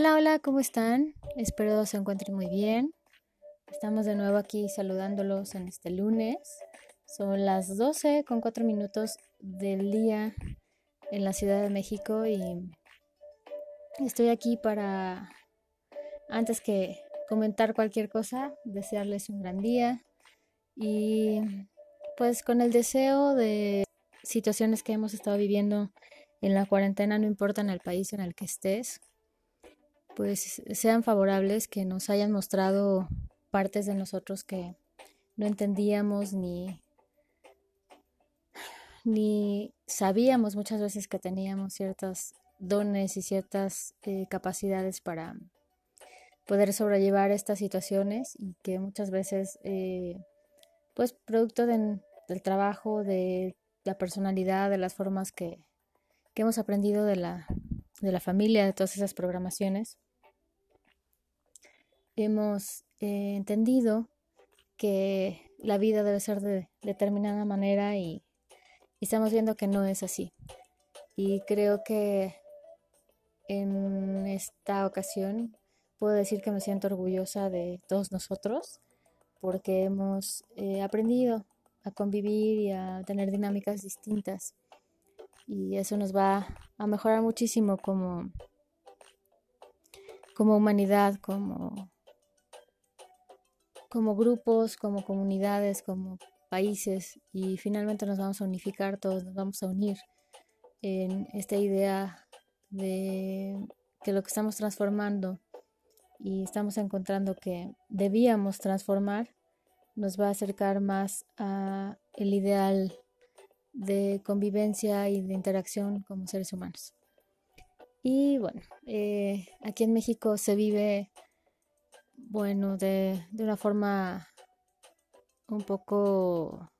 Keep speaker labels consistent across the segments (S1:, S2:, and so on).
S1: Hola, hola, ¿cómo están? Espero se encuentren muy bien. Estamos de nuevo aquí saludándolos en este lunes. Son las 12 con 4 minutos del día en la Ciudad de México y estoy aquí para, antes que comentar cualquier cosa, desearles un gran día y pues con el deseo de situaciones que hemos estado viviendo en la cuarentena, no importa en el país en el que estés, pues sean favorables, que nos hayan mostrado partes de nosotros que no entendíamos ni, ni sabíamos muchas veces que teníamos ciertos dones y ciertas eh, capacidades para poder sobrellevar estas situaciones y que muchas veces, eh, pues producto del trabajo, de la personalidad, de las formas que, que hemos aprendido de la, de la familia, de todas esas programaciones, hemos eh, entendido que la vida debe ser de determinada manera y, estamos viendo que no es así. Y creo que en esta ocasión puedo decir que me siento orgullosa de todos nosotros porque hemos eh, aprendido a convivir y a tener dinámicas distintas. Y eso nos va a mejorar muchísimo como, como humanidad, como como grupos, como comunidades, como países y finalmente nos vamos a unificar, todos nos vamos a unir en esta idea de que lo que estamos transformando y estamos encontrando que debíamos transformar nos va a acercar más a el ideal de convivencia y de interacción como seres humanos. Y bueno, eh, aquí en México se vive bueno, de, de una forma un poco,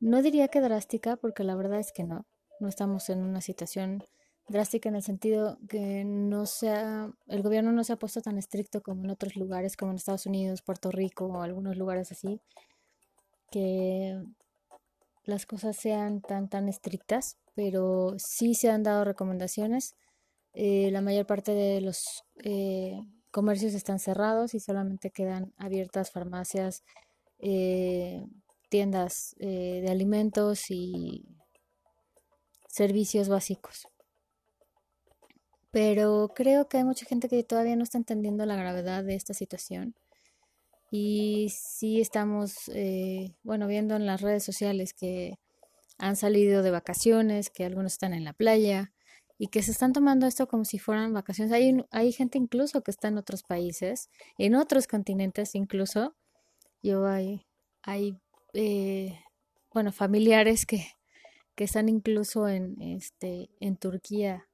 S1: no diría que drástica, porque la verdad es que no, no estamos en una situación drástica en el sentido que no sea, el gobierno no se ha puesto tan estricto como en otros lugares, como en Estados Unidos, Puerto Rico o algunos lugares así, que las cosas sean tan tan estrictas, pero sí se han dado recomendaciones. Eh, la mayor parte de los eh, comercios están cerrados y solamente quedan abiertas farmacias, eh, tiendas eh, de alimentos y servicios básicos. Pero creo que hay mucha gente que todavía no está entendiendo la gravedad de esta situación. Y sí estamos, eh, bueno, viendo en las redes sociales que han salido de vacaciones, que algunos están en la playa, y que se están tomando esto como si fueran vacaciones. Hay, hay gente incluso que está en otros países, en otros continentes incluso. Yo hay, hay eh, bueno, familiares que, que están incluso en, este, en Turquía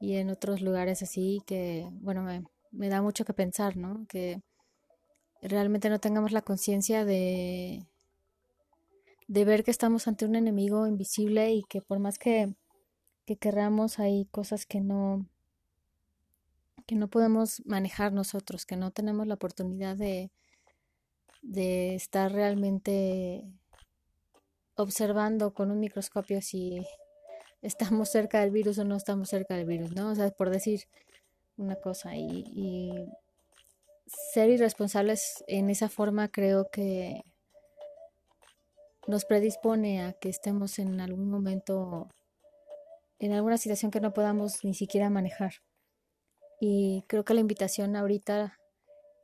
S1: y en otros lugares así que, bueno, me, me da mucho que pensar, ¿no? Que realmente no tengamos la conciencia de, de ver que estamos ante un enemigo invisible y que por más que que querramos hay cosas que no que no podemos manejar nosotros, que no tenemos la oportunidad de, de estar realmente observando con un microscopio si estamos cerca del virus o no estamos cerca del virus, ¿no? O sea, por decir una cosa y, y ser irresponsables en esa forma creo que nos predispone a que estemos en algún momento en alguna situación que no podamos ni siquiera manejar. Y creo que la invitación ahorita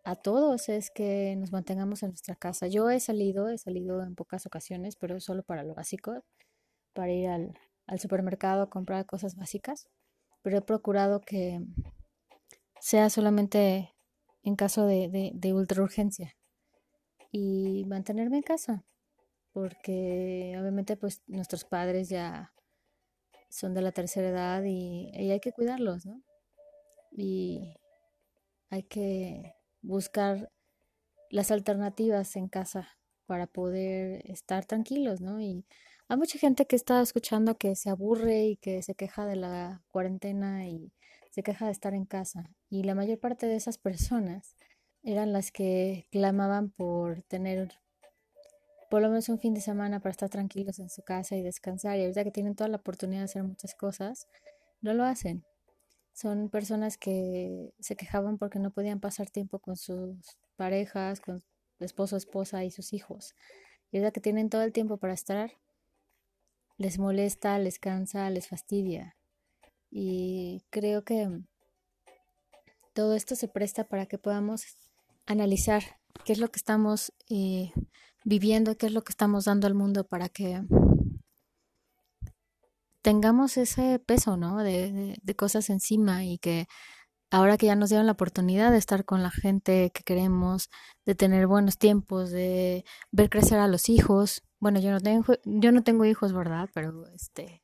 S1: a todos es que nos mantengamos en nuestra casa. Yo he salido, he salido en pocas ocasiones, pero solo para lo básico, para ir al, supermercado a comprar cosas básicas, pero he procurado que sea solamente en caso de, de, de ultra y mantenerme en casa, porque obviamente pues nuestros padres ya son de la tercera edad y, hay que cuidarlos, ¿no? Y hay que buscar las alternativas en casa para poder estar tranquilos, ¿no? Y hay mucha gente que está escuchando que se aburre y que se queja de la cuarentena y se queja de estar en casa. Y la mayor parte de esas personas eran las que clamaban por tener por lo menos un fin de semana para estar tranquilos en su casa y descansar. Y ahorita que tienen toda la oportunidad de hacer muchas cosas, no lo hacen. son personas que se quejaban porque no podían pasar tiempo con sus parejas, con esposo, esposa y sus hijos. Y es que tienen todo el tiempo para estar, les molesta, les cansa, les fastidia. Y creo que todo esto se presta para que podamos analizar qué es lo que estamos eh, viviendo, qué es lo que estamos dando al mundo para que tengamos ese peso, ¿no? De, cosas encima y que ahora que ya nos dieron la oportunidad de estar con la gente que queremos, de tener buenos tiempos, de ver crecer a los hijos. Bueno, yo no tengo, yo no tengo hijos, ¿verdad? Pero este,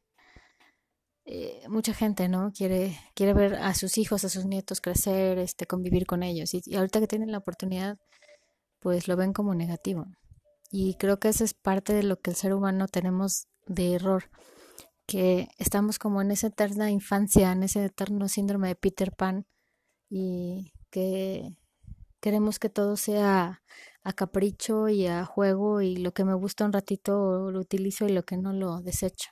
S1: eh, mucha gente, ¿no? Quiere, quiere ver a sus hijos, a sus nietos crecer, este, convivir con ellos. Y ahorita que tienen la oportunidad, pues lo ven como negativo. Y creo que eso es parte de lo que el ser humano tenemos de error que estamos como en esa eterna infancia, en ese eterno síndrome de Peter Pan y que queremos que todo sea a capricho y a juego y lo que me gusta un ratito lo utilizo y lo que no lo desecho.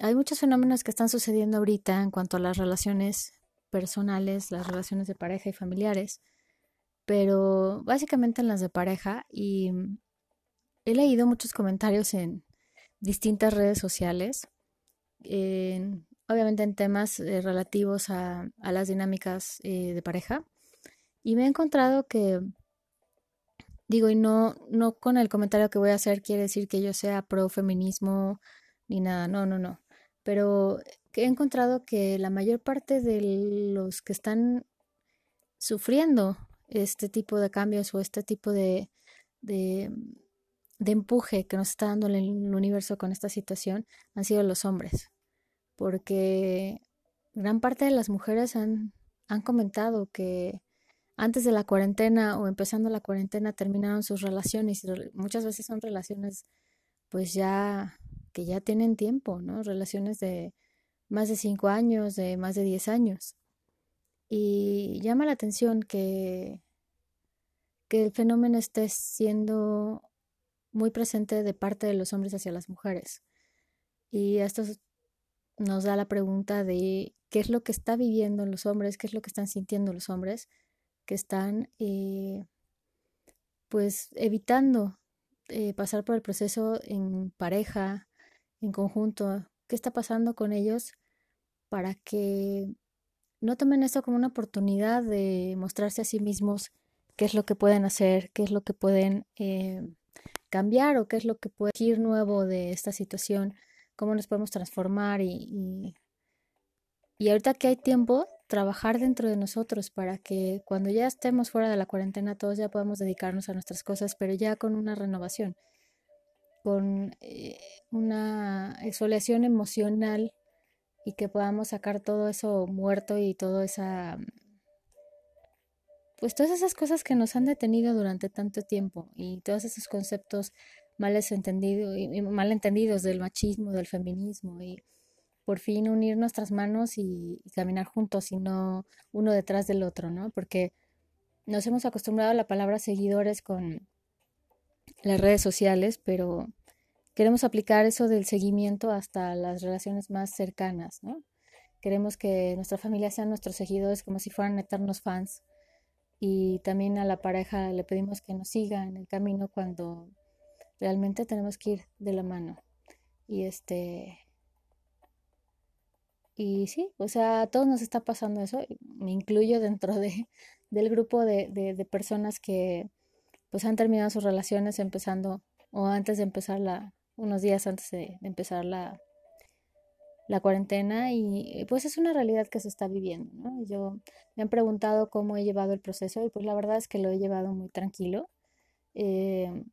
S1: hay muchos fenómenos que están sucediendo ahorita en cuanto a las relaciones personales, las relaciones de pareja y familiares, pero básicamente en las de pareja y he leído muchos comentarios en, distintas redes sociales, obviamente en temas eh, relativos a, las dinámicas eh, de pareja. Y me he encontrado que, digo, y no, no con el comentario que voy a hacer quiere decir que yo sea pro feminismo ni nada, no, no, no. Pero he encontrado que la mayor parte de los que están sufriendo este tipo de cambios o este tipo de, de empuje que nos está dando el universo con esta situación han sido los hombres, porque gran parte de las mujeres han, han comentado que antes de la cuarentena o empezando la cuarentena terminaron sus relaciones muchas veces son relaciones pues ya que ya tienen tiempo, ¿no? Relaciones de más de cinco años, de más de diez años. Y llama la atención que, que el fenómeno esté siendo muy presente de parte de los hombres hacia las mujeres. Y esto nos da la pregunta de qué es lo que está viviendo los hombres, qué es lo que están sintiendo los hombres, que están eh, pues evitando eh, pasar por el proceso en pareja, en conjunto, qué está pasando con ellos para que no tomen esto como una oportunidad de mostrarse a sí mismos qué es lo que pueden hacer, qué es lo que pueden eh, cambiar o qué es lo que puede ir nuevo de esta situación, cómo nos podemos transformar y, y, ahorita que hay tiempo, trabajar dentro de nosotros para que cuando ya estemos fuera de la cuarentena todos ya podamos dedicarnos a nuestras cosas, pero ya con una renovación, con eh, una exfoliación emocional y que podamos sacar todo eso muerto y todo esa pues todas esas cosas que nos han detenido durante tanto tiempo y todos esos conceptos mal entendidos, y mal entendidos del machismo, del feminismo y por fin unir nuestras manos y, caminar juntos y no uno detrás del otro, ¿no? Porque nos hemos acostumbrado a la palabra seguidores con las redes sociales, pero queremos aplicar eso del seguimiento hasta las relaciones más cercanas, ¿no? Queremos que nuestra familia sean nuestros seguidores como si fueran eternos fans y también a la pareja le pedimos que nos siga en el camino cuando realmente tenemos que ir de la mano. Y este y sí, o sea, a todos nos está pasando eso, me incluyo dentro de, del grupo de, de, personas que pues han terminado sus relaciones empezando o antes de empezar la, unos días antes de empezar la, la cuarentena y pues es una realidad que se está viviendo, ¿no? Yo me han preguntado cómo he llevado el proceso y pues la verdad es que lo he llevado muy tranquilo, eh,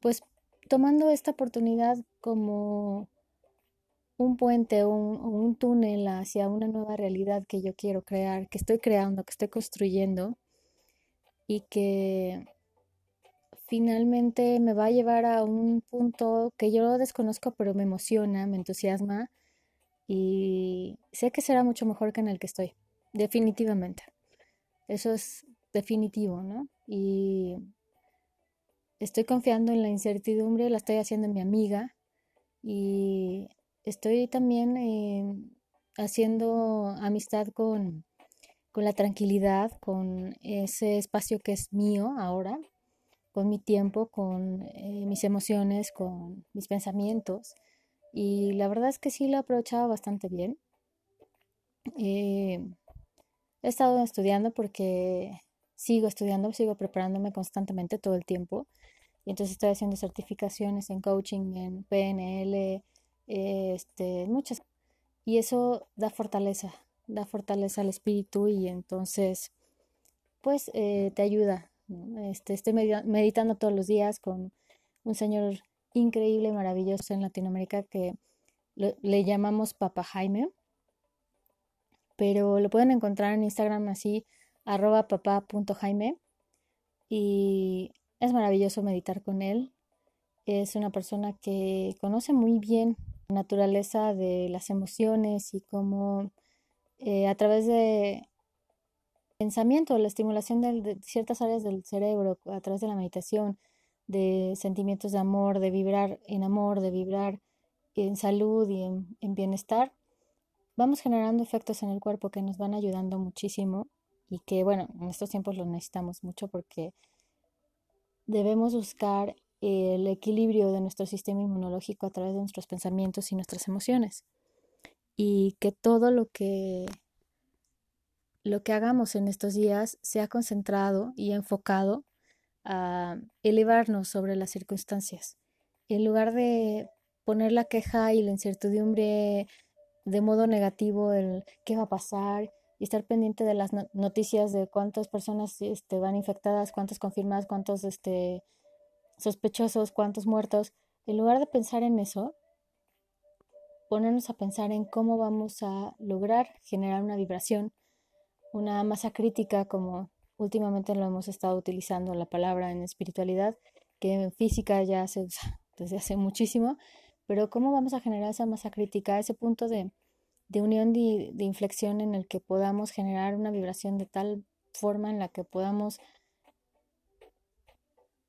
S1: pues tomando esta oportunidad como un puente o un túnel hacia una nueva realidad que yo quiero crear, que estoy creando, que estoy construyendo y que finalmente me va a llevar a un punto que yo desconozco pero me emociona, me entusiasma y sé que será mucho mejor que en el que estoy, definitivamente. Eso es definitivo, ¿no? Y estoy confiando en la incertidumbre, la estoy haciendo mi amiga y estoy también eh, haciendo amistad con, con la tranquilidad, con ese espacio que es mío ahora, con mi tiempo, con eh, mis emociones, con mis pensamientos. Y la verdad es que sí lo he aprovechado bastante bien. Eh, he estado estudiando porque sigo estudiando, sigo preparándome constantemente todo el tiempo. Y entonces estoy haciendo certificaciones en coaching, en PNL, este, muchas. Y eso da fortaleza, da fortaleza al espíritu y entonces, pues, eh, te ayuda. Este, estoy meditando todos los días con un señor increíble, maravilloso en Latinoamérica que le llamamos Papa Jaime, pero lo pueden encontrar en Instagram así, arroba papá.jaime y es maravilloso meditar con él. Es una persona que conoce muy bien la naturaleza de las emociones y cómo eh, a través de pensamiento, la estimulación de, ciertas áreas del cerebro, a través de la meditación, de sentimientos de amor, de vibrar en amor, de vibrar en salud y en bienestar, vamos generando efectos en el cuerpo que nos van ayudando muchísimo y que, bueno, en estos tiempos lo necesitamos mucho porque debemos buscar el equilibrio de nuestro sistema inmunológico a través de nuestros pensamientos y nuestras emociones. Y que todo lo que lo que hagamos en estos días sea concentrado y enfocado a elevarnos sobre las circunstancias. En lugar de poner la queja y la incertidumbre de modo negativo el qué va a pasar y estar pendiente de las noticias de cuántas personas este, van infectadas, cuántos confirmadas, cuántos este, sospechosos, cuántos muertos. En lugar de pensar en eso, ponernos a pensar en cómo vamos a lograr generar una vibración, una masa crítica, como últimamente lo hemos estado utilizando la palabra en espiritualidad, que en física ya se usa desde hace muchísimo, pero ¿cómo vamos a generar esa masa crítica, ese punto de, unión de, de, inflexión en el que podamos generar una vibración de tal forma en la que podamos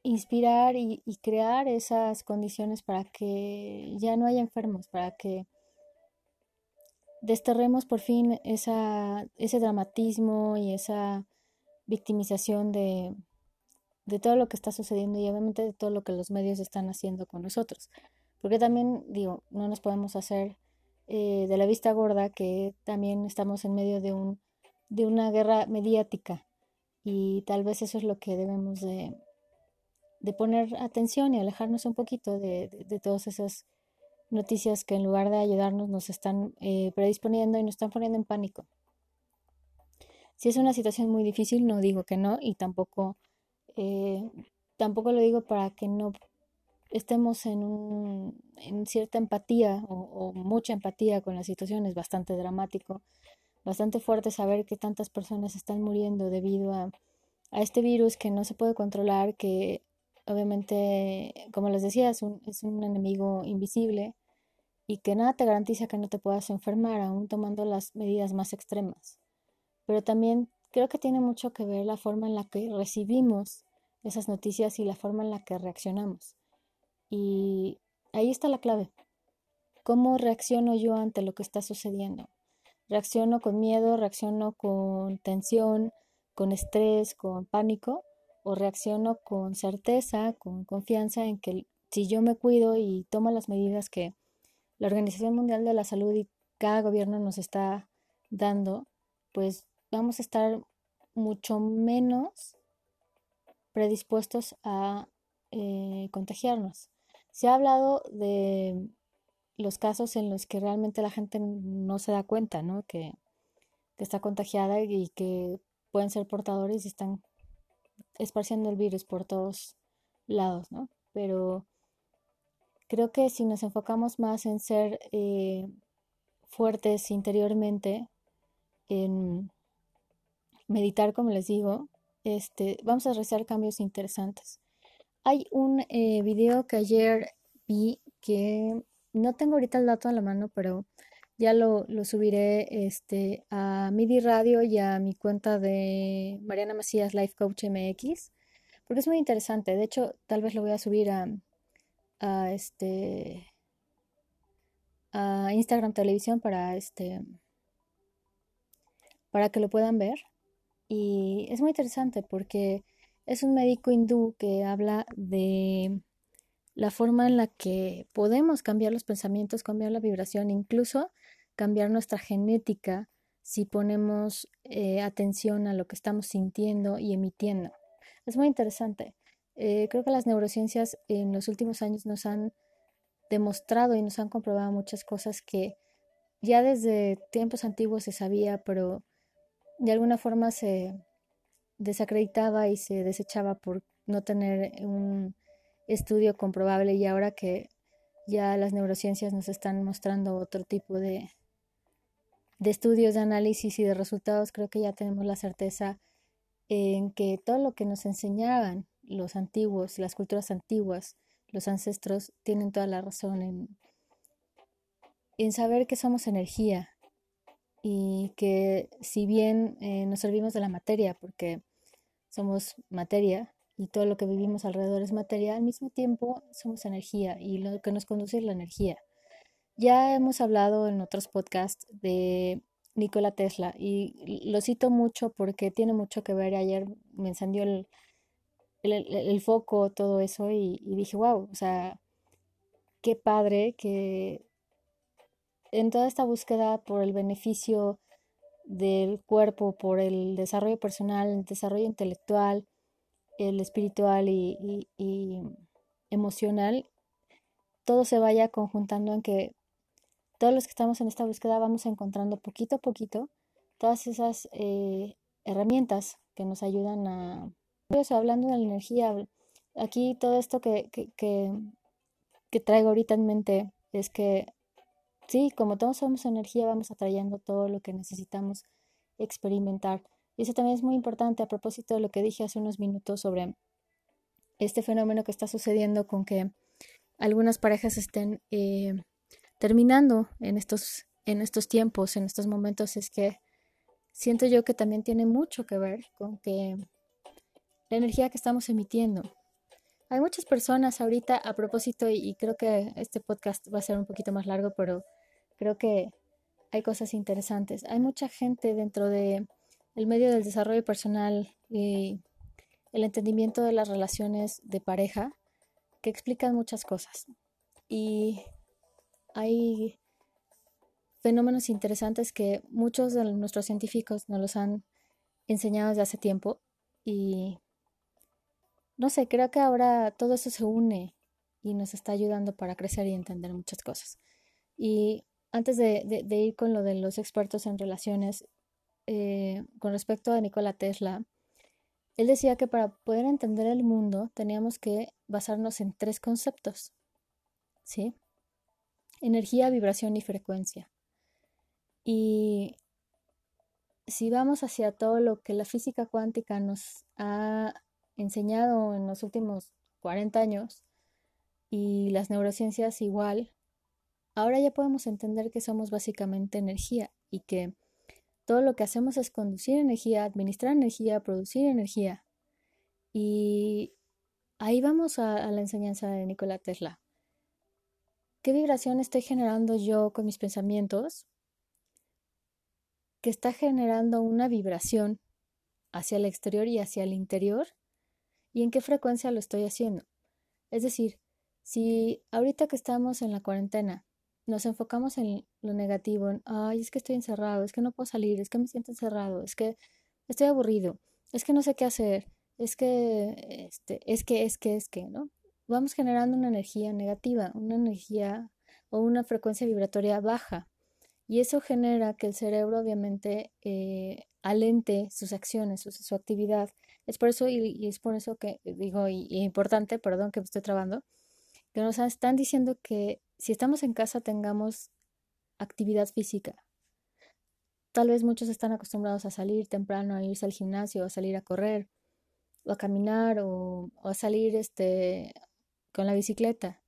S1: inspirar y, crear esas condiciones para que ya no haya enfermos, para que desterremos por fin esa, ese dramatismo y esa victimización de, de todo lo que está sucediendo y obviamente de todo lo que los medios están haciendo con nosotros. Porque también, digo, no nos podemos hacer eh, de la vista gorda que también estamos en medio de, un, de una guerra mediática y tal vez eso es lo que debemos de, de poner atención y alejarnos un poquito de, de, todas esas noticias que en lugar de ayudarnos nos están eh, predisponiendo y nos están poniendo en pánico. Si es una situación muy difícil, no digo que no y tampoco, eh, tampoco lo digo para que no estemos en, un, en cierta empatía o, mucha empatía con la situación es bastante dramático, bastante fuerte saber que tantas personas están muriendo debido a, a este virus que no se puede controlar, que obviamente, como les decía, es un, es un enemigo invisible y que nada te garantiza que no te puedas enfermar, aún tomando las medidas más extremas. Pero también creo que tiene mucho que ver la forma en la que recibimos esas noticias y la forma en la que reaccionamos. Y ahí está la clave. ¿Cómo reacciono yo ante lo que está sucediendo? ¿Reacciono con miedo? ¿Reacciono con tensión? ¿Con estrés? ¿Con pánico? ¿O reacciono con certeza, con confianza en que si yo me cuido y tomo las medidas que la Organización Mundial de la Salud y cada gobierno nos está dando, pues vamos a estar mucho menos predispuestos a eh, contagiarnos. Se ha hablado de los casos en los que realmente la gente no se da cuenta, ¿no? Que, está contagiada y que pueden ser portadores y están esparciendo el virus por todos lados, ¿no? Pero creo que si nos enfocamos más en ser eh, fuertes interiormente, en meditar, como les digo, este, vamos a realizar cambios interesantes. Hay un eh, video que ayer vi que no tengo ahorita el dato a la mano, pero ya lo, subiré este, a MIDI Radio y a mi cuenta de Mariana Macías Life Coach MX, porque es muy interesante. De hecho, tal vez lo voy a subir a, este a Instagram Televisión para este para que lo puedan ver. Y es muy interesante porque es un médico hindú que habla de la forma en la que podemos cambiar los pensamientos, cambiar la vibración, incluso cambiar nuestra genética si ponemos eh, atención a lo que estamos sintiendo y emitiendo. Es muy interesante. Eh, creo que las neurociencias en los últimos años nos han demostrado y nos han comprobado muchas cosas que ya desde tiempos antiguos se sabía, pero de alguna forma se desacreditaba y se desechaba por no tener un estudio comprobable y ahora que ya las neurociencias nos están mostrando otro tipo de, de estudios, de análisis y de resultados, creo que ya tenemos la certeza en que todo lo que nos enseñaban los antiguos, las culturas antiguas, los ancestros, tienen toda la razón en, en saber que somos energía y que si bien eh, nos servimos de la materia, porque somos materia y todo lo que vivimos alrededor es materia, al mismo tiempo somos energía y lo que nos conduce es la energía. Ya hemos hablado en otros podcasts de Nikola Tesla y lo cito mucho porque tiene mucho que ver. Ayer me encendió el, el, foco, todo eso y, y dije, wow, o sea, qué padre que en toda esta búsqueda por el beneficio del cuerpo, por el desarrollo personal, el desarrollo intelectual, el espiritual y, emocional, todo se vaya conjuntando en que todos los que estamos en esta búsqueda vamos encontrando poquito a poquito todas esas eh, herramientas que nos ayudan a... hablando de la energía, aquí todo esto que, que, que traigo ahorita en mente es que sí, como todos somos energía, vamos atrayendo todo lo que necesitamos experimentar. Y eso también es muy importante a propósito de lo que dije hace unos minutos sobre este fenómeno que está sucediendo con que algunas parejas estén eh, terminando en estos, en estos tiempos, en estos momentos, es que siento yo que también tiene mucho que ver con que la energía que estamos emitiendo. Hay muchas personas ahorita a propósito, y creo que este podcast va a ser un poquito más largo, pero creo que hay cosas interesantes. Hay mucha gente dentro de el medio del desarrollo personal y el entendimiento de las relaciones de pareja que explican muchas cosas. Y hay fenómenos interesantes que muchos de nuestros científicos nos los han enseñado desde hace tiempo y no sé, creo que ahora todo eso se une y nos está ayudando para crecer y entender muchas cosas. Y antes de, ir con lo de los expertos en relaciones, eh, con respecto a Nikola Tesla, él decía que para poder entender el mundo teníamos que basarnos en tres conceptos, ¿sí? Energía, vibración y frecuencia. Y si vamos hacia todo lo que la física cuántica nos ha enseñado en los últimos 40 años, y las neurociencias igual, ahora ya podemos entender que somos básicamente energía y que todo lo que hacemos es conducir energía, administrar energía, producir energía. Y ahí vamos a, la enseñanza de Nikola Tesla. ¿Qué vibración estoy generando yo con mis pensamientos? Que está generando una vibración hacia el exterior y hacia el interior. ¿Y en qué frecuencia lo estoy haciendo? Es decir, si ahorita que estamos en la cuarentena nos enfocamos en lo negativo, en, ay, es que estoy encerrado, es que no puedo salir, es que me siento encerrado, es que estoy aburrido, es que no sé qué hacer, es que, este, es que, es que, es que, ¿no? Vamos generando una energía negativa, una energía o una frecuencia vibratoria baja. Y eso genera que el cerebro obviamente eh, alente sus acciones, su, actividad. Es por eso, y, es por eso que digo, y, y importante, perdón que me estoy trabando, que nos están diciendo que si estamos en casa tengamos actividad física. Tal vez muchos están acostumbrados a salir temprano, a irse al gimnasio, a salir a correr, o a caminar, o, a salir este, con la bicicleta.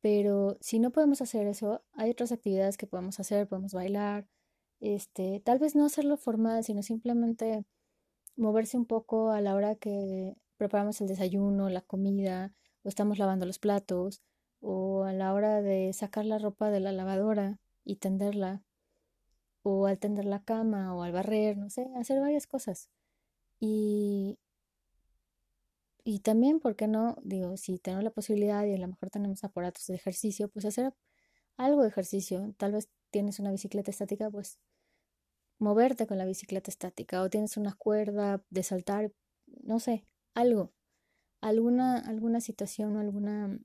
S1: Pero si no podemos hacer eso, hay otras actividades que podemos hacer, podemos bailar, este, tal vez no hacerlo formal, sino simplemente moverse un poco a la hora que preparamos el desayuno, la comida, o estamos lavando los platos, o a la hora de sacar la ropa de la lavadora y tenderla, o al tender la cama o al barrer, no sé, hacer varias cosas. Y, y también, ¿por qué no? Digo, si tenemos la posibilidad y a lo mejor tenemos aparatos de ejercicio, pues hacer algo de ejercicio. Tal vez tienes una bicicleta estática, pues moverte con la bicicleta estática o tienes una cuerda de saltar, no sé, algo. Alguna, alguna situación o alguna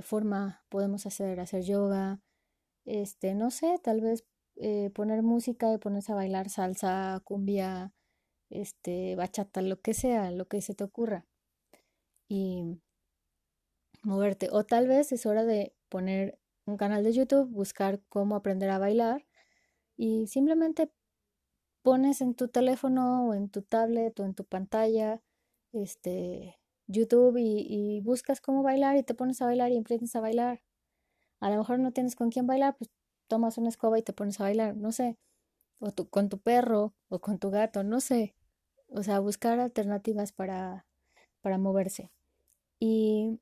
S1: forma podemos hacer, hacer yoga, este, no sé, tal vez eh, poner música y ponerse a bailar salsa, cumbia, este, bachata, lo que sea, lo que se te ocurra. Y moverte. O tal vez es hora de poner un canal de YouTube, buscar cómo aprender a bailar y simplemente pones en tu teléfono o en tu tablet o en tu pantalla este YouTube y, buscas cómo bailar y te pones a bailar y emprendes a bailar. A lo mejor no tienes con quién bailar, pues tomas una escoba y te pones a bailar, no sé. O tu, con tu perro o con tu gato, no sé. O sea, buscar alternativas para, para moverse. Y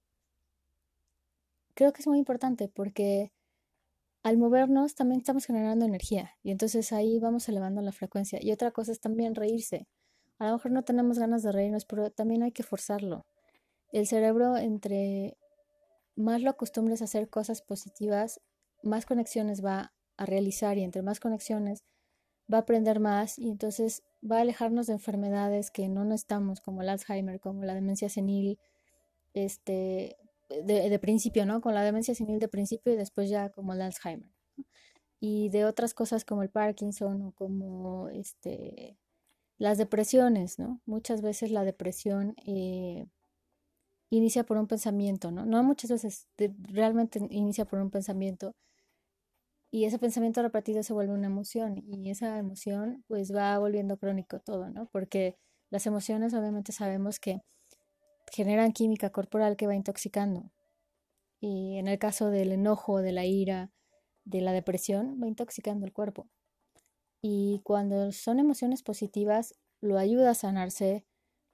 S1: creo que es muy importante porque al movernos también estamos generando energía y entonces ahí vamos elevando la frecuencia. Y otra cosa es también reírse. A lo mejor no tenemos ganas de reírnos, pero también hay que forzarlo. El cerebro, entre más lo acostumbres a hacer cosas positivas, más conexiones va a realizar y entre más conexiones va a aprender más y entonces va a alejarnos de enfermedades que no necesitamos, como el Alzheimer, como la demencia senil, este, de, principio, ¿no? Con la demencia senil de principio y después ya como el Alzheimer. Y de otras cosas como el Parkinson o como este, las depresiones, ¿no? Muchas veces la depresión eh, inicia por un pensamiento, ¿no? Muchas veces, realmente inicia por un pensamiento y ese pensamiento repetido se vuelve una emoción y esa emoción pues va volviendo crónico todo, ¿no? Porque las emociones obviamente sabemos que generan química corporal que va intoxicando. Y en el caso del enojo, de la ira, de la depresión, va intoxicando el cuerpo. Y cuando son emociones positivas, lo ayuda a sanarse,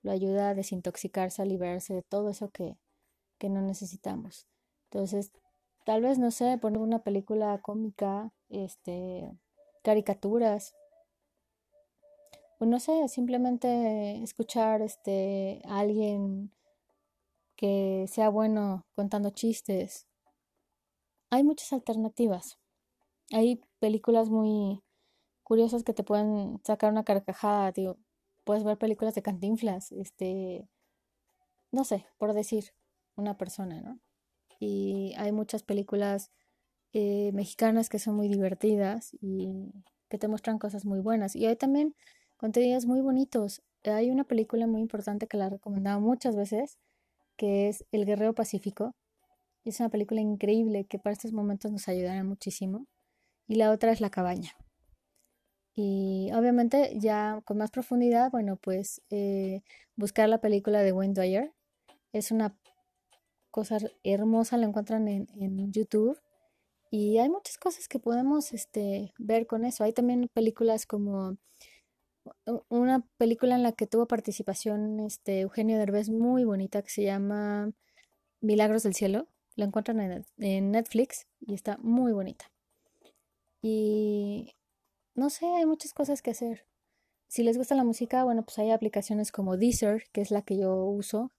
S1: lo ayuda a desintoxicarse, a liberarse de todo eso que, que no necesitamos. Entonces, Tal vez, no sé, poner una película cómica, este, caricaturas. O no sé, simplemente escuchar este, a alguien que sea bueno contando chistes. Hay muchas alternativas. Hay películas muy curiosas que te pueden sacar una carcajada, digo, puedes ver películas de cantinflas, este, no sé, por decir una persona, ¿no? y hay muchas películas eh, mexicanas que son muy divertidas y que te muestran cosas muy buenas. Y hay también contenidos muy bonitos. Hay una película muy importante que la he recomendado muchas veces, que es El Guerrero Pacífico. Es una película increíble que para estos momentos nos ayudará muchísimo. Y la otra es La Cabaña. Y obviamente ya con más profundidad, bueno, pues eh, buscar la película de Wayne Dwyer. Es una cosa hermosa, la encuentran en, YouTube. Y hay muchas cosas que podemos este, ver con eso. Hay también películas como una película en la que tuvo participación este, Eugenio Derbez muy bonita que se llama Milagros del Cielo. La encuentran en, en Netflix y está muy bonita. Y no sé, hay muchas cosas que hacer. Si les gusta la música, bueno, pues hay aplicaciones como Deezer, que es la que yo uso,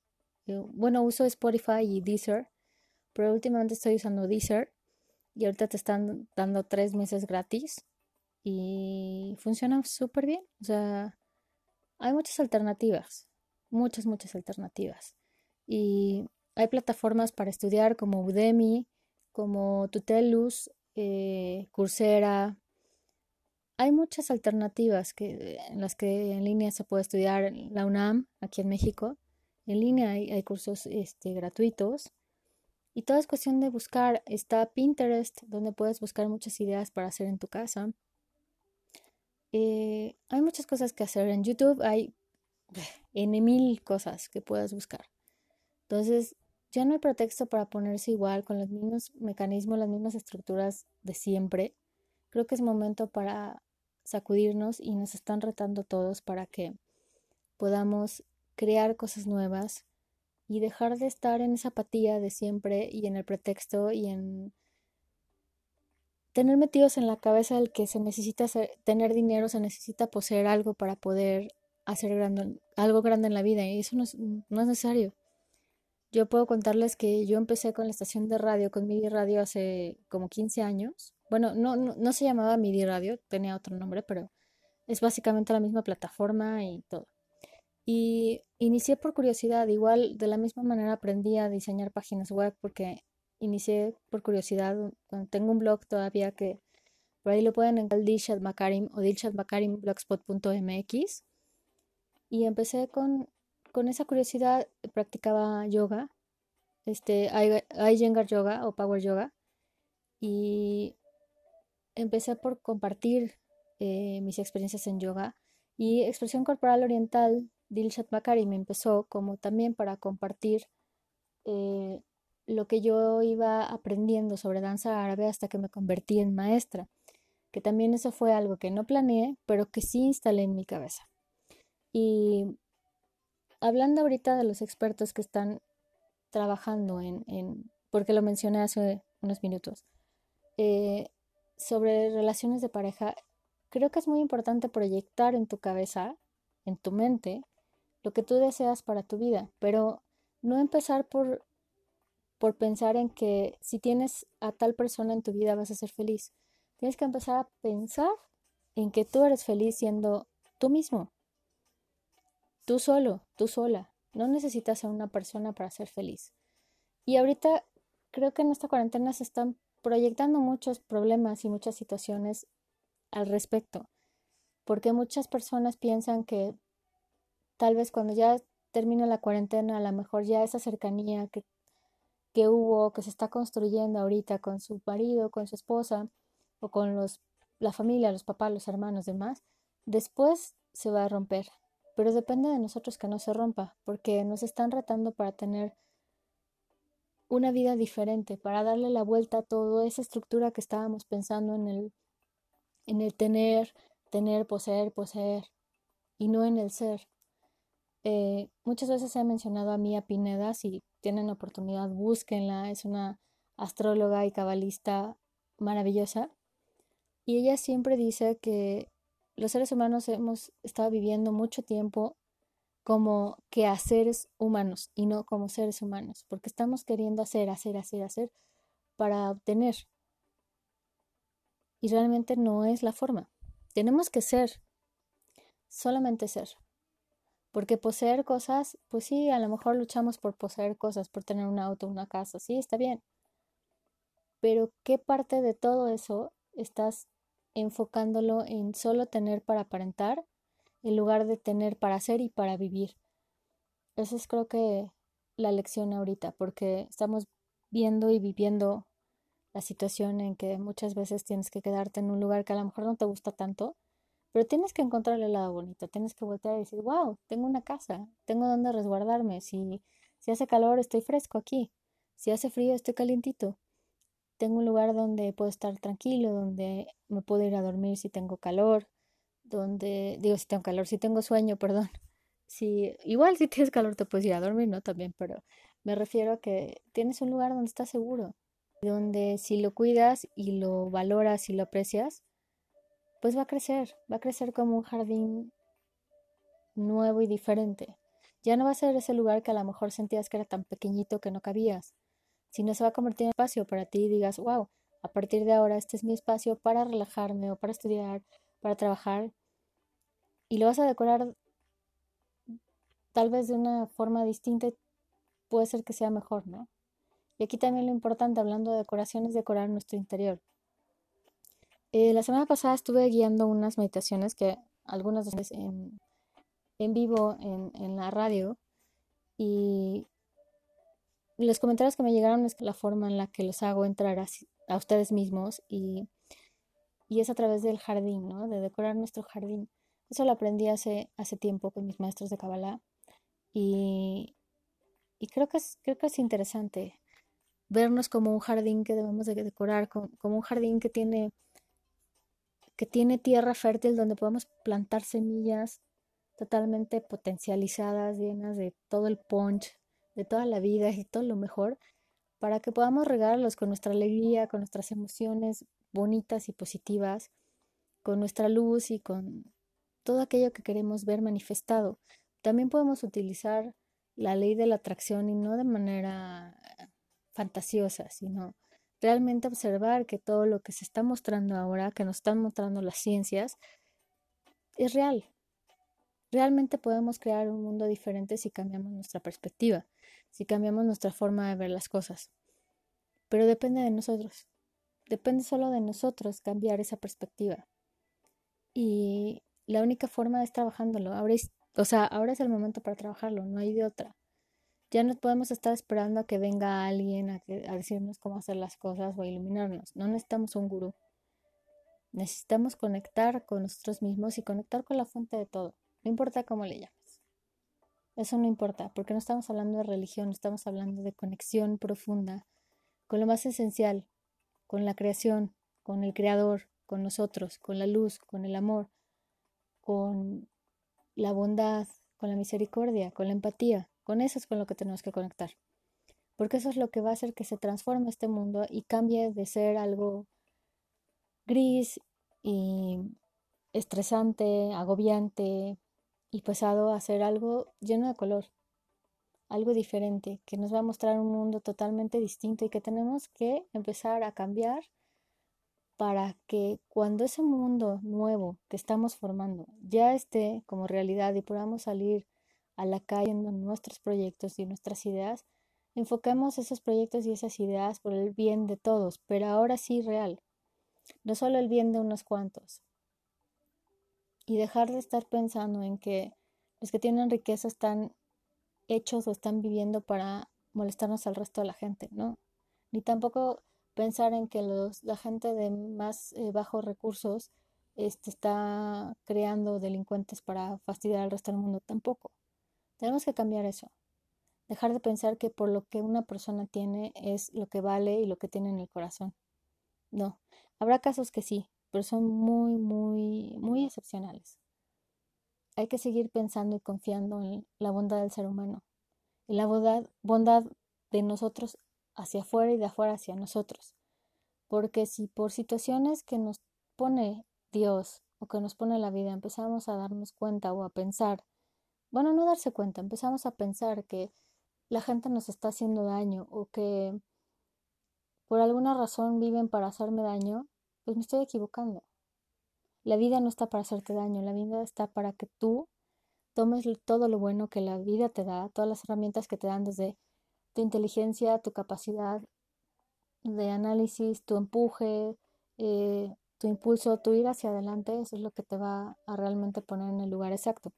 S1: bueno, uso Spotify y Deezer, pero últimamente estoy usando Deezer y ahorita te están dando tres meses gratis y funciona súper bien. O sea, hay muchas alternativas, muchas, muchas alternativas. Y hay plataformas para estudiar como Udemy, como Tutelus, eh, Coursera. Hay muchas alternativas que, en las que en línea se puede estudiar la UNAM, aquí en México. En línea hay, cursos este, gratuitos. Y todo es cuestión de buscar. Está Pinterest, donde puedes buscar muchas ideas para hacer en tu casa. Eh, hay muchas cosas que hacer. En YouTube hay N mil cosas que puedas buscar. Entonces, ya no hay pretexto para ponerse igual con los mismos mecanismos, las mismas estructuras de siempre. Creo que es momento para sacudirnos y nos están retando todos para que podamos crear cosas nuevas y dejar de estar en esa apatía de siempre y en el pretexto y en tener metidos en la cabeza el que se necesita tener dinero, se necesita poseer algo para poder hacer algo grande en la vida y eso no es, necesario. Yo puedo contarles que yo empecé con la estación de radio, con MIDI Radio hace como 15 años. Bueno, no, no, no se llamaba MIDI Radio, tenía otro nombre, pero es básicamente la misma plataforma y todo. Y inicié por curiosidad, igual de la misma manera aprendí a diseñar páginas web porque inicié por curiosidad, tengo un blog todavía que por ahí lo pueden encontrar Dilshad Makarim o dilshadmakarimblogspot.mx y empecé con, con esa curiosidad, practicaba yoga, este, Iyengar Yoga o Power Yoga y empecé por compartir eh, mis experiencias en yoga y expresión corporal oriental Dilshad Makarim empezó como también para compartir eh, lo que yo iba aprendiendo sobre danza árabe hasta que me convertí en maestra, que también eso fue algo que no planeé, pero que sí instalé en mi cabeza. Y hablando ahorita de los expertos que están trabajando en, en porque lo mencioné hace unos minutos, eh, sobre relaciones de pareja, creo que es muy importante proyectar en tu cabeza, en tu mente, lo que tú deseas para tu vida, pero no empezar por por pensar en que si tienes a tal persona en tu vida vas a ser feliz. Tienes que empezar a pensar en que tú eres feliz siendo tú mismo. Tú solo, tú sola. No necesitas a una persona para ser feliz. Y ahorita creo que en esta cuarentena se están proyectando muchos problemas y muchas situaciones al respecto. Porque muchas personas piensan que tal vez cuando ya termine la cuarentena, a lo mejor ya esa cercanía que que hubo, que se está construyendo ahorita con su marido, con su esposa o con los, la familia, los papás, los hermanos, demás, después se va a romper. Pero depende de nosotros que no se rompa, porque nos están retando para tener una vida diferente, para darle la vuelta a toda esa estructura que estábamos pensando en el, en el tener, tener, poseer, poseer, y no en el ser. Eh, muchas veces he mencionado a Mía Pineda, si tienen oportunidad, búsquenla, es una astróloga y cabalista maravillosa. Y ella siempre dice que los seres humanos hemos estado viviendo mucho tiempo como quehaceres humanos y no como seres humanos, porque estamos queriendo hacer, hacer, hacer, hacer para obtener. Y realmente no es la forma. Tenemos que ser, solamente ser. Porque poseer cosas, pues sí, a lo mejor luchamos por poseer cosas, por tener un auto, una casa, sí, está bien. Pero ¿qué parte de todo eso estás enfocándolo en solo tener para aparentar en lugar de tener para hacer y para vivir? Esa es creo que la lección ahorita, porque estamos viendo y viviendo la situación en que muchas veces tienes que quedarte en un lugar que a lo mejor no te gusta tanto pero tienes que encontrar el lado bonito, tienes que voltear y decir, wow, tengo una casa, tengo donde resguardarme, si, si hace calor estoy fresco aquí, si hace frío estoy calientito, tengo un lugar donde puedo estar tranquilo, donde me puedo ir a dormir si tengo calor, donde, digo, si tengo calor, si tengo sueño, perdón. Si, igual si tienes calor te puedes ir a dormir, ¿no? También, pero me refiero a que tienes un lugar donde estás seguro, donde si lo cuidas y lo valoras y lo aprecias, pues va a crecer, va a crecer como un jardín nuevo y diferente. Ya no va a ser ese lugar que a lo mejor sentías que era tan pequeñito que no cabías, sino se va a convertir en espacio para ti y digas, wow, a partir de ahora este es mi espacio para relajarme o para estudiar, para trabajar. Y lo vas a decorar tal vez de una forma distinta, puede ser que sea mejor, ¿no? Y aquí también lo importante, hablando de decoración, es decorar nuestro interior. Eh, la semana pasada estuve guiando unas meditaciones que algunas veces en, vivo en, la radio y los comentarios que me llegaron es la forma en la que los hago entrar a, ustedes mismos y, y, es a través del jardín, ¿no? De decorar nuestro jardín. Eso lo aprendí hace, hace tiempo con mis maestros de Kabbalah y, y creo, que es, creo que es interesante vernos como un jardín que debemos de decorar, como un jardín que tiene que tiene tierra fértil donde podemos plantar semillas totalmente potencializadas, llenas de todo el punch, de toda la vida y todo lo mejor, para que podamos regarlos con nuestra alegría, con nuestras emociones, bonitas y positivas, con nuestra luz y con todo aquello que queremos ver manifestado. También podemos utilizar la ley de la atracción y no de manera fantasiosa, sino realmente observar que todo lo que se está mostrando ahora, que nos están mostrando las ciencias, es real. Realmente podemos crear un mundo diferente si cambiamos nuestra perspectiva, si cambiamos nuestra forma de ver las cosas. Pero depende de nosotros. Depende solo de nosotros cambiar esa perspectiva. Y la única forma es trabajándolo. Ahora es, o sea, ahora es el momento para trabajarlo, no hay de otra. Ya no podemos estar esperando a que venga alguien a, decirnos cómo hacer las cosas o a iluminarnos. No necesitamos un gurú. Necesitamos conectar con nosotros mismos y conectar con la fuente de todo. No importa cómo le llames. Eso no importa, porque no estamos hablando de religión, estamos hablando de conexión profunda con lo más esencial, con la creación, con el creador, con nosotros, con la luz, con el amor, con la bondad, con la misericordia, con la empatía. Con eso es con lo que tenemos que conectar. Porque eso es lo que va a hacer que se transforme este mundo y cambie de ser algo gris y estresante, agobiante y pesado a ser algo lleno de color, algo diferente, que nos va a mostrar un mundo totalmente distinto y que tenemos que empezar a cambiar para que cuando ese mundo nuevo que estamos formando ya esté como realidad y podamos salir a la calle en nuestros proyectos y nuestras ideas, enfoquemos esos proyectos y esas ideas por el bien de todos, pero ahora sí real, no solo el bien de unos cuantos. Y dejar de estar pensando en que los que tienen riqueza están hechos o están viviendo para molestarnos al resto de la gente, ¿no? Ni tampoco pensar en que los, la gente de más eh, bajos recursos este, está creando delincuentes para fastidiar al resto del mundo, tampoco. Tenemos que cambiar eso. Dejar de pensar que por lo que una persona tiene es lo que vale y lo que tiene en el corazón. No. Habrá casos que sí, pero son muy, muy, muy excepcionales. Hay que seguir pensando y confiando en la bondad del ser humano, en la bondad, bondad de nosotros hacia afuera y de afuera hacia nosotros. Porque si por situaciones que nos pone Dios o que nos pone la vida empezamos a darnos cuenta o a pensar bueno, no darse cuenta, empezamos a pensar que la gente nos está haciendo daño o que por alguna razón viven para hacerme daño, pues me estoy equivocando. La vida no está para hacerte daño, la vida está para que tú tomes todo lo bueno que la vida te da, todas las herramientas que te dan desde tu inteligencia, tu capacidad de análisis, tu empuje, eh, tu impulso, tu ir hacia adelante, eso es lo que te va a realmente poner en el lugar exacto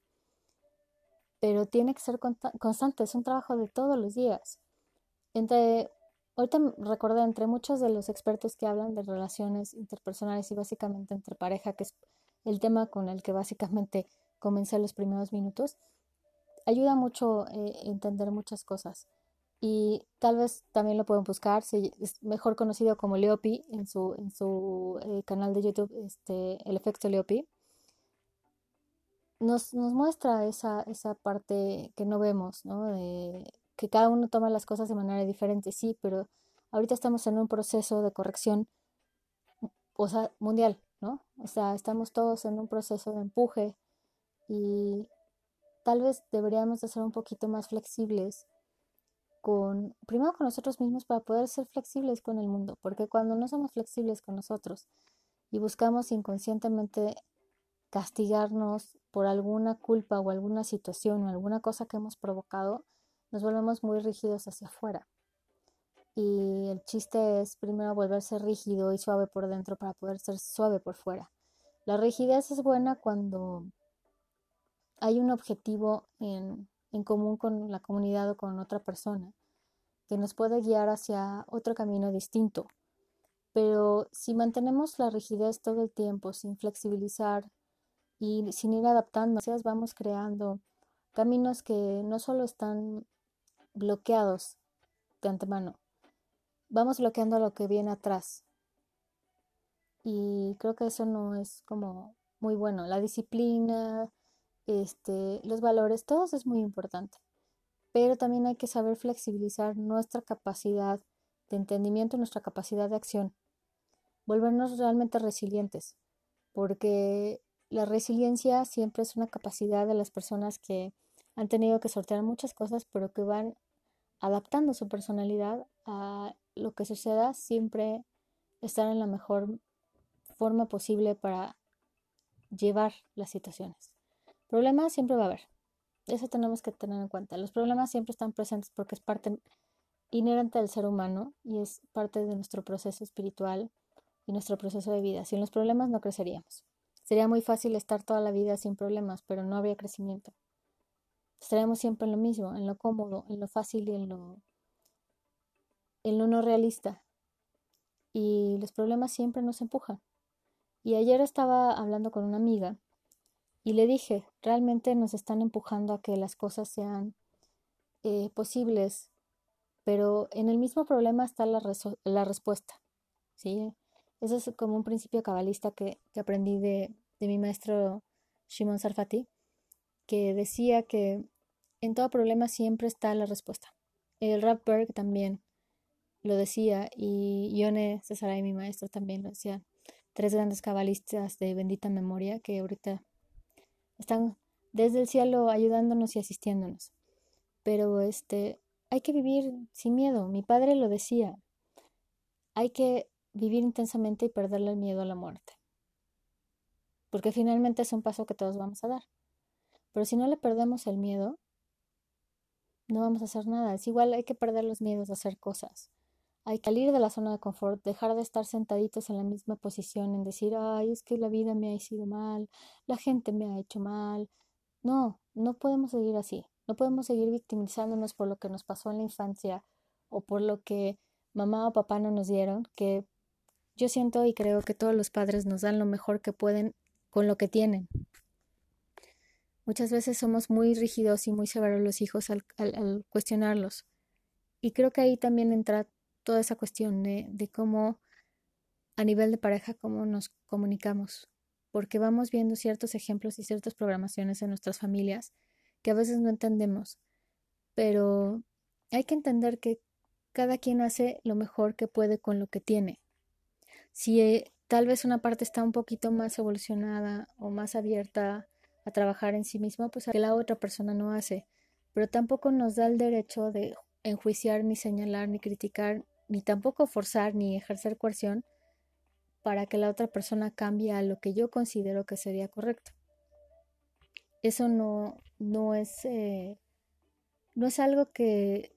S1: pero tiene que ser constante, es un trabajo de todos los días. Entre, ahorita recordé, entre muchos de los expertos que hablan de relaciones interpersonales y básicamente entre pareja, que es el tema con el que básicamente comencé los primeros minutos, ayuda mucho eh, entender muchas cosas. Y tal vez también lo pueden buscar, es mejor conocido como Leopi en su, en su eh, canal de YouTube, este, el efecto Leopi nos, nos muestra esa, esa parte que no vemos, ¿no? De que cada uno toma las cosas de manera diferente, sí, pero ahorita estamos en un proceso de corrección, o sea, mundial, ¿no? O sea, estamos todos en un proceso de empuje y tal vez deberíamos de ser un poquito más flexibles con, primero con nosotros mismos para poder ser flexibles con el mundo, porque cuando no somos flexibles con nosotros y buscamos inconscientemente castigarnos por alguna culpa o alguna situación o alguna cosa que hemos provocado, nos volvemos muy rígidos hacia afuera. Y el chiste es primero volverse rígido y suave por dentro para poder ser suave por fuera. La rigidez es buena cuando hay un objetivo en, en común con la comunidad o con otra persona que nos puede guiar hacia otro camino distinto. Pero si mantenemos la rigidez todo el tiempo sin flexibilizar, y sin ir adaptando, vamos creando caminos que no solo están bloqueados de antemano, vamos bloqueando lo que viene atrás. Y creo que eso no es como muy bueno. La disciplina, este, los valores, todo eso es muy importante. Pero también hay que saber flexibilizar nuestra capacidad de entendimiento, nuestra capacidad de acción volvernos realmente resilientes, porque la resiliencia siempre es una capacidad de las personas que han tenido que sortear muchas cosas, pero que van adaptando su personalidad a lo que suceda, siempre estar en la mejor forma posible para llevar las situaciones. Problemas siempre va a haber. Eso tenemos que tener en cuenta. Los problemas siempre están presentes porque es parte inherente del ser humano y es parte de nuestro proceso espiritual y nuestro proceso de vida. Sin los problemas no creceríamos. Sería muy fácil estar toda la vida sin problemas, pero no habría crecimiento. Estaríamos siempre en lo mismo, en lo cómodo, en lo fácil y en lo, en lo no realista. Y los problemas siempre nos empujan. Y ayer estaba hablando con una amiga y le dije, realmente nos están empujando a que las cosas sean eh, posibles, pero en el mismo problema está la, la respuesta. ¿sí? Eso es como un principio cabalista que aprendí de, de, mi maestro Shimon Sarfati, que decía que en todo problema siempre está la respuesta. El Rapberg también lo decía y Yone Cesaray, mi maestro, también lo decía. Tres grandes cabalistas de bendita memoria que ahorita están desde el cielo ayudándonos y asistiéndonos. Pero este, hay que vivir sin miedo. Mi padre lo decía. Hay que vivir intensamente y perderle el miedo a la muerte. Porque finalmente es un paso que todos vamos a dar. Pero si no le perdemos el miedo, no vamos a hacer nada. Es igual, hay que perder los miedos a hacer cosas. Hay que salir de la zona de confort, dejar de estar sentaditos en la misma posición, en decir, ay, es que la vida me ha sido mal, la gente me ha hecho mal. No, no podemos seguir así. No podemos seguir victimizándonos por lo que nos pasó en la infancia o por lo que mamá o papá no nos dieron, que yo siento y creo que todos los padres nos dan lo mejor que pueden con lo que tienen. Muchas veces somos muy rígidos y muy severos los hijos al, cuestionarlos. Y creo que ahí también entra toda esa cuestión de, de cómo a nivel de pareja, cómo nos comunicamos, porque vamos viendo ciertos ejemplos y ciertas programaciones en nuestras familias que a veces no entendemos, pero hay que entender que cada quien hace lo mejor que puede con lo que tiene. Si eh, tal vez una parte está un poquito más evolucionada o más abierta a trabajar en sí misma, pues que la otra persona no hace, pero tampoco nos da el derecho de enjuiciar, ni señalar, ni criticar, ni tampoco forzar, ni ejercer coerción para que la otra persona cambie a lo que yo considero que sería correcto. Eso no, no es, eh, no es algo que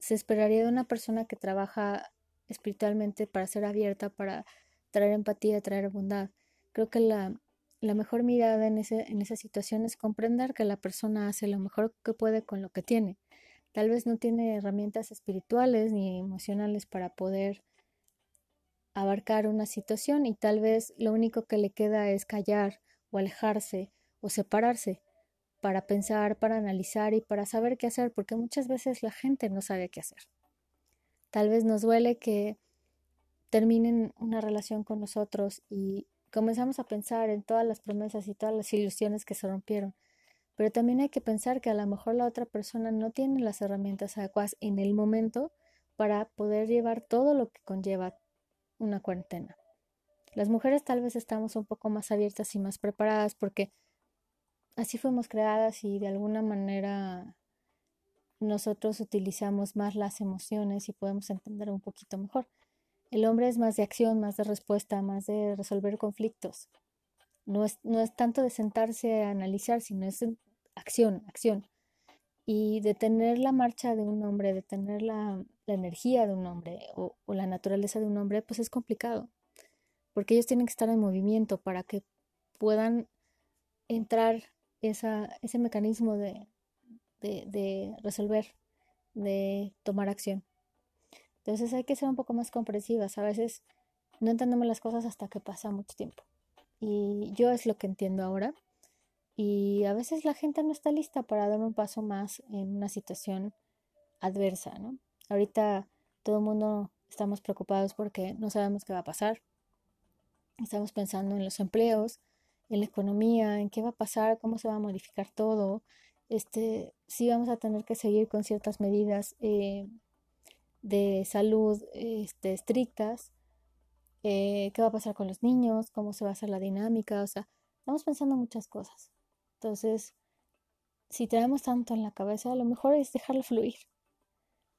S1: se esperaría de una persona que trabaja espiritualmente para ser abierta, para traer empatía, traer bondad. Creo que la, mejor mirada en, ese, en esa situación es comprender que la persona hace lo mejor que puede con lo que tiene Tal vez no tiene herramientas espirituales ni emocionales para poder abarcar una situación y tal vez lo único que le queda es callar o alejarse o separarse para pensar, para analizar y para saber qué hacer, porque muchas veces la gente no sabe qué hacer. Tal vez nos duele que terminen una relación con nosotros y comenzamos a pensar en todas las promesas y todas las ilusiones que se rompieron pero también hay que pensar que a lo mejor la otra persona no tiene las herramientas adecuadas en el momento para poder llevar todo lo que conlleva una cuarentena. Las mujeres tal vez estamos un poco más abiertas y más preparadas porque así fuimos creadas y de alguna manera nosotros utilizamos más las emociones y podemos entender un poquito mejor. El hombre es más de acción, más de respuesta, más de resolver conflictos. No es, no es tanto de sentarse a analizar, sino es acción, acción. Y detener la marcha de un hombre, detener la, la energía de un hombre o, la naturaleza de un hombre, pues es complicado. Porque ellos tienen que estar en movimiento para que puedan entrar esa, ese mecanismo de, resolver, de tomar acción. Entonces hay que ser un poco más comprensivas. A veces no entendemos las cosas hasta que pasa mucho tiempo. Y yo es lo que entiendo ahora. Y a veces la gente no está lista para dar un paso más en una situación adversa, ¿no? Ahorita todo el mundo estamos preocupados porque no sabemos qué va a pasar. Estamos pensando en los empleos, en la economía, en qué va a pasar, cómo se va a modificar todo. Este, sí vamos a tener que seguir con ciertas medidas eh, de salud este, estrictas, eh, qué va a pasar con los niños, cómo se va a hacer la dinámica, o sea, estamos pensando muchas cosas. Entonces, si traemos tanto en la cabeza, lo mejor es dejarlo fluir,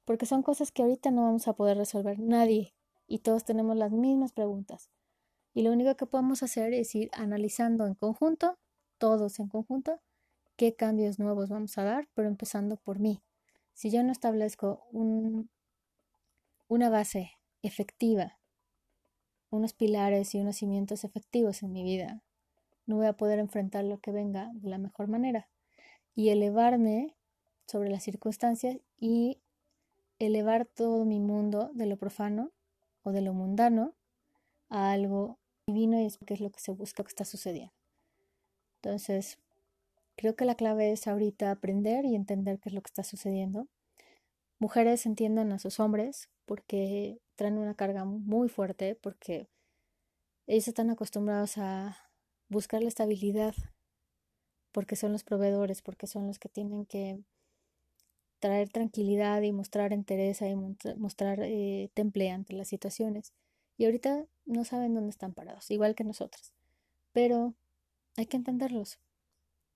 S1: porque son cosas que ahorita no vamos a poder resolver nadie y todos tenemos las mismas preguntas. Y lo único que podemos hacer es ir analizando en conjunto, todos en conjunto, qué cambios nuevos vamos a dar, pero empezando por mí. Si yo no establezco un, una base efectiva, unos pilares y unos cimientos efectivos en mi vida, no voy a poder enfrentar lo que venga de la mejor manera y elevarme sobre las circunstancias y elevar todo mi mundo de lo profano o de lo mundano a algo divino y es que es lo que se busca que está sucediendo. Entonces, creo que la clave es ahorita aprender y entender qué es lo que está sucediendo. Mujeres entiendan a sus hombres porque traen una carga muy fuerte, porque ellos están acostumbrados a buscar la estabilidad, porque son los proveedores, porque son los que tienen que traer tranquilidad y mostrar entereza y mostrar eh, temple ante las situaciones. Y ahorita no saben dónde están parados, igual que nosotros. Pero hay que entenderlos.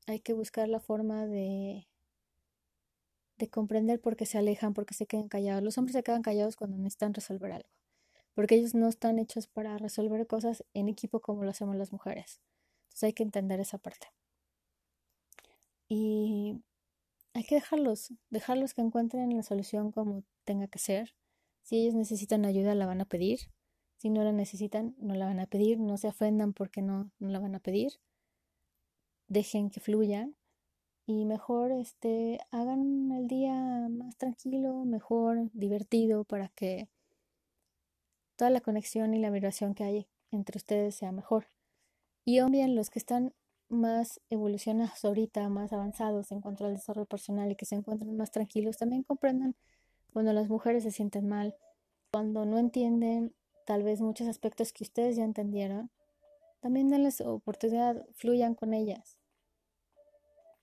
S1: Hay que buscar la forma de, de comprender por qué se alejan, por qué se quedan callados. Los hombres se quedan callados cuando necesitan resolver algo, porque ellos no están hechos para resolver cosas en equipo como lo hacemos las mujeres. Entonces hay que entender esa parte. Y hay que dejarlos, dejarlos que encuentren la solución como tenga que ser. Si ellos necesitan ayuda, la van a pedir. Si no la necesitan, no la van a pedir. No se ofendan porque no, no la van a pedir. Dejen que fluyan. Y mejor este, hagan el día más tranquilo, mejor, divertido, para que toda la conexión y la vibración que hay entre ustedes sea mejor. Y obvien los que están más evolucionados ahorita, más avanzados en cuanto al desarrollo personal y que se encuentran más tranquilos, también comprendan cuando las mujeres se sienten mal, cuando no entienden tal vez muchos aspectos que ustedes ya entendieron, también denles oportunidad, fluyan con ellas.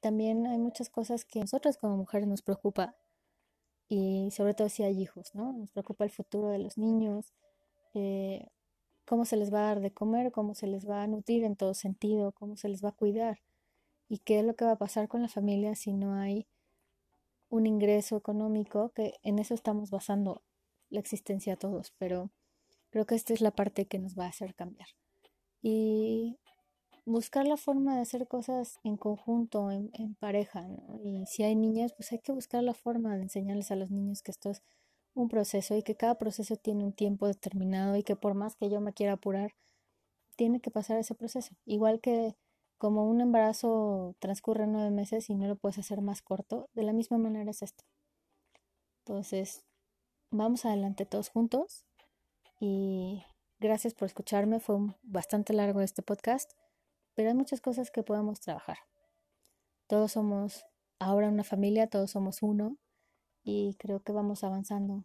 S1: También hay muchas cosas que nosotras como mujeres nos preocupa y sobre todo si hay hijos, ¿no? Nos preocupa el futuro de los niños, eh, cómo se les va a dar de comer, cómo se les va a nutrir en todo sentido, cómo se les va a cuidar y qué es lo que va a pasar con la familia si no hay un ingreso económico, que en eso estamos basando la existencia a todos, pero creo que esta es la parte que nos va a hacer cambiar. Y buscar la forma de hacer cosas en conjunto, en, pareja, Y si hay niñas, pues hay que buscar la forma de enseñarles a los niños que esto es un proceso y que cada proceso tiene un tiempo determinado y que por más que yo me quiera apurar, tiene que pasar ese proceso. Igual que como un embarazo transcurre nueve meses y no lo puedes hacer más corto, de la misma manera es esto. Entonces, vamos adelante todos juntos y gracias por escucharme. Fue bastante largo este podcast, pero hay muchas cosas que podemos trabajar. Todos somos ahora una familia, todos somos uno y creo que vamos avanzando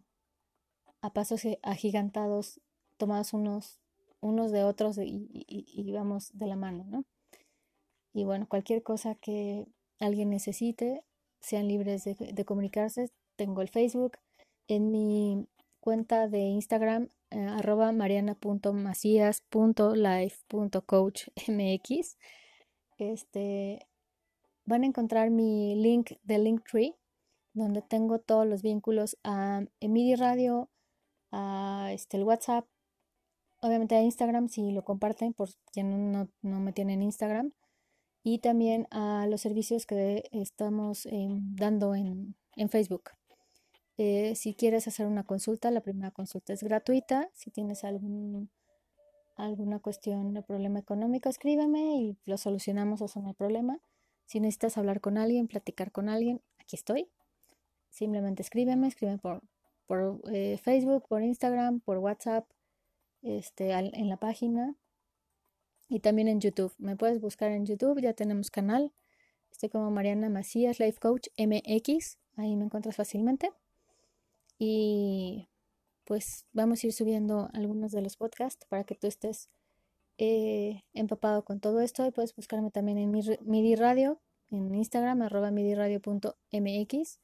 S1: a pasos agigantados, tomados unos, unos de otros y, vamos de la mano, ¿no? Y bueno, cualquier cosa que alguien necesite, sean libres de, comunicarse. Tengo el Facebook, en mi cuenta de Instagram, eh, arroba mariana.macías.life.coachmx. Este, van a encontrar mi link de Linktree donde tengo todos los vínculos a MIDI Radio, a este, el WhatsApp, obviamente a Instagram si lo comparten, por quien no, me tienen Instagram, y también a los servicios que estamos em, dando en, Facebook. Eh, si quieres hacer una consulta, la primera consulta es gratuita. Si tienes algún, alguna cuestión de problema económico, escríbeme y lo solucionamos, eso no hay problema. Si necesitas hablar con alguien, platicar con alguien, aquí estoy. Simplemente escríbeme, escríbeme por, por eh, Facebook, por Instagram, por WhatsApp, este, en la página y también en YouTube. Me puedes buscar en YouTube, ya tenemos canal. Estoy como Mariana Macías, Life Coach MX. Ahí me encuentras fácilmente. Y pues vamos a ir subiendo algunos de los podcasts para que tú estés eh, empapado con todo esto. Y puedes buscarme también en MIDI Radio, en Instagram, arroba midiradio.mx.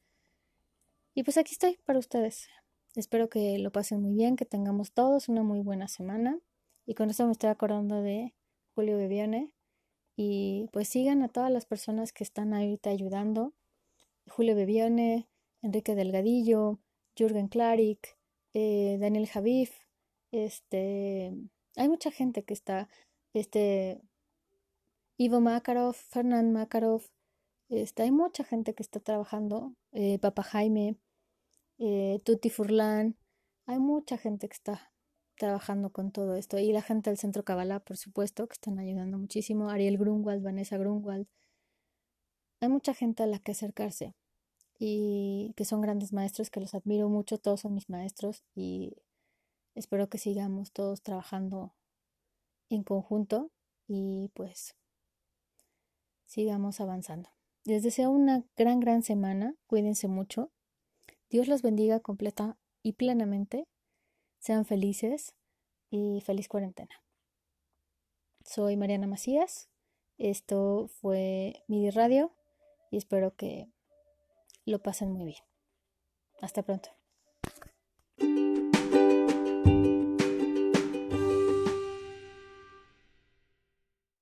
S1: Y pues aquí estoy para ustedes. Espero que lo pasen muy bien, que tengamos todos una muy buena semana. Y con esto me estoy acordando de Julio Bebione. Y pues sigan a todas las personas que están ahorita ayudando. Julio Bebione, Enrique Delgadillo, Jürgen Klarik, eh, Daniel Javif, este, hay mucha gente que está, este, Ivo Makarov, Fernand Makarov, este, hay mucha gente que está trabajando, eh, Papa Jaime, eh, Tutti Furlan, hay mucha gente que está trabajando con todo esto. Y la gente del Centro Kabbalah, por supuesto, que están ayudando muchísimo. Ariel Grunwald, Vanessa Grunwald. Hay mucha gente a la que acercarse y que son grandes maestros, que los admiro mucho. Todos son mis maestros y espero que sigamos todos trabajando en conjunto y pues sigamos avanzando. Les deseo una gran, gran semana. Cuídense mucho. Dios los bendiga completa y plenamente. Sean felices y feliz cuarentena. Soy Mariana Macías. Esto fue Midi Radio y espero que lo pasen muy bien. Hasta pronto.